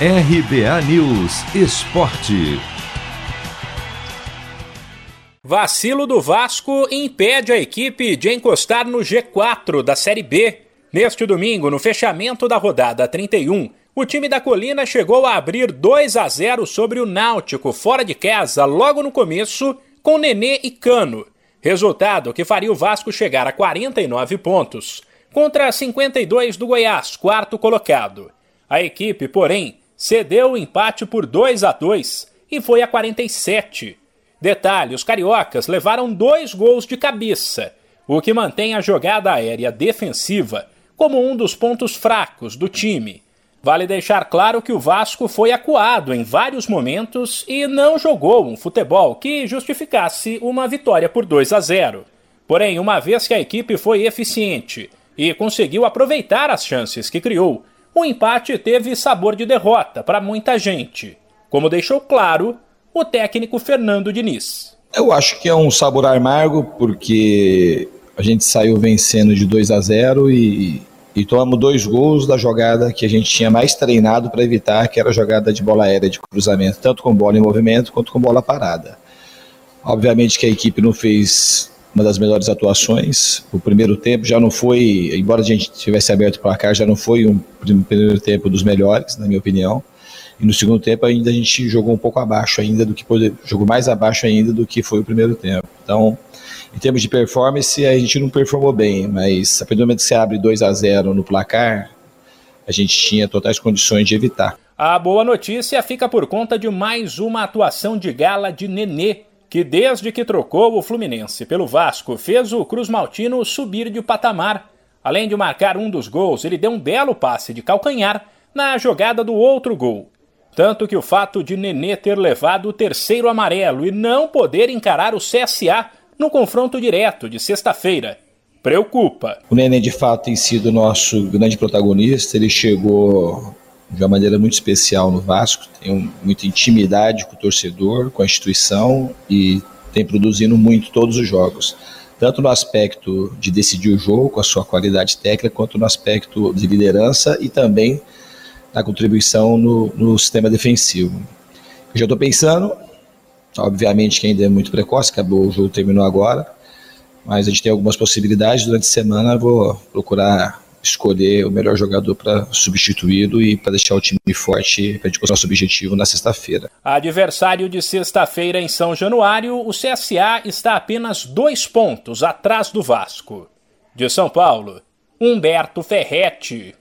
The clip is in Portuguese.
RBA News Esporte. Vacilo do Vasco impede a equipe de encostar no G4 da Série B. Neste domingo, no fechamento da rodada 31, o time da Colina chegou a abrir 2 a 0 sobre o Náutico fora de casa logo no começo com Nenê e Cano. Resultado que faria o Vasco chegar a 49 pontos, contra 52 do Goiás, quarto colocado. A equipe, porém, cedeu o empate por 2 a 2 e foi a 47. Detalhe: os cariocas levaram dois gols de cabeça, o que mantém a jogada aérea defensiva como um dos pontos fracos do time. Vale deixar claro que o Vasco foi acuado em vários momentos e não jogou um futebol que justificasse uma vitória por 2 a 0. Porém, uma vez que a equipe foi eficiente e conseguiu aproveitar as chances que criou, o empate teve sabor de derrota para muita gente, como deixou claro o técnico Fernando Diniz. Eu acho que é um sabor amargo porque a gente saiu vencendo de 2 a 0 e e tomamos dois gols da jogada que a gente tinha mais treinado para evitar, que era a jogada de bola aérea de cruzamento, tanto com bola em movimento quanto com bola parada. Obviamente que a equipe não fez uma das melhores atuações. O primeiro tempo já não foi, embora a gente tivesse aberto o placar, já não foi um primeiro tempo dos melhores, na minha opinião. E no segundo tempo ainda a gente jogou um pouco abaixo ainda do que jogou mais abaixo ainda do que foi o primeiro tempo. Então, em termos de performance, a gente não performou bem, mas a partir do momento que você abre 2 a 0 no placar, a gente tinha totais condições de evitar. A boa notícia fica por conta de mais uma atuação de gala de Nenê, que desde que trocou o Fluminense pelo Vasco, fez o Cruz Maltino subir de patamar. Além de marcar um dos gols, ele deu um belo passe de calcanhar na jogada do outro gol. Tanto que o fato de Nenê ter levado o terceiro amarelo e não poder encarar o CSA no confronto direto de sexta-feira. Preocupa. O Nenê, de fato, tem sido nosso grande protagonista. Ele chegou de uma maneira muito especial no Vasco, tem muita intimidade com o torcedor, com a instituição e tem produzindo muito todos os jogos. Tanto no aspecto de decidir o jogo, com a sua qualidade técnica, quanto no aspecto de liderança e também na contribuição no, no sistema defensivo. Eu já estou pensando Obviamente que ainda é muito precoce, acabou o jogo, terminou agora, mas a gente tem algumas possibilidades. Durante a semana vou procurar escolher o melhor jogador para substituí-lo e para deixar o time forte para a gente conseguir nosso objetivo na sexta-feira. Adversário de sexta-feira em São Januário, o CSA está apenas dois pontos atrás do Vasco. De São Paulo, Humberto Ferretti.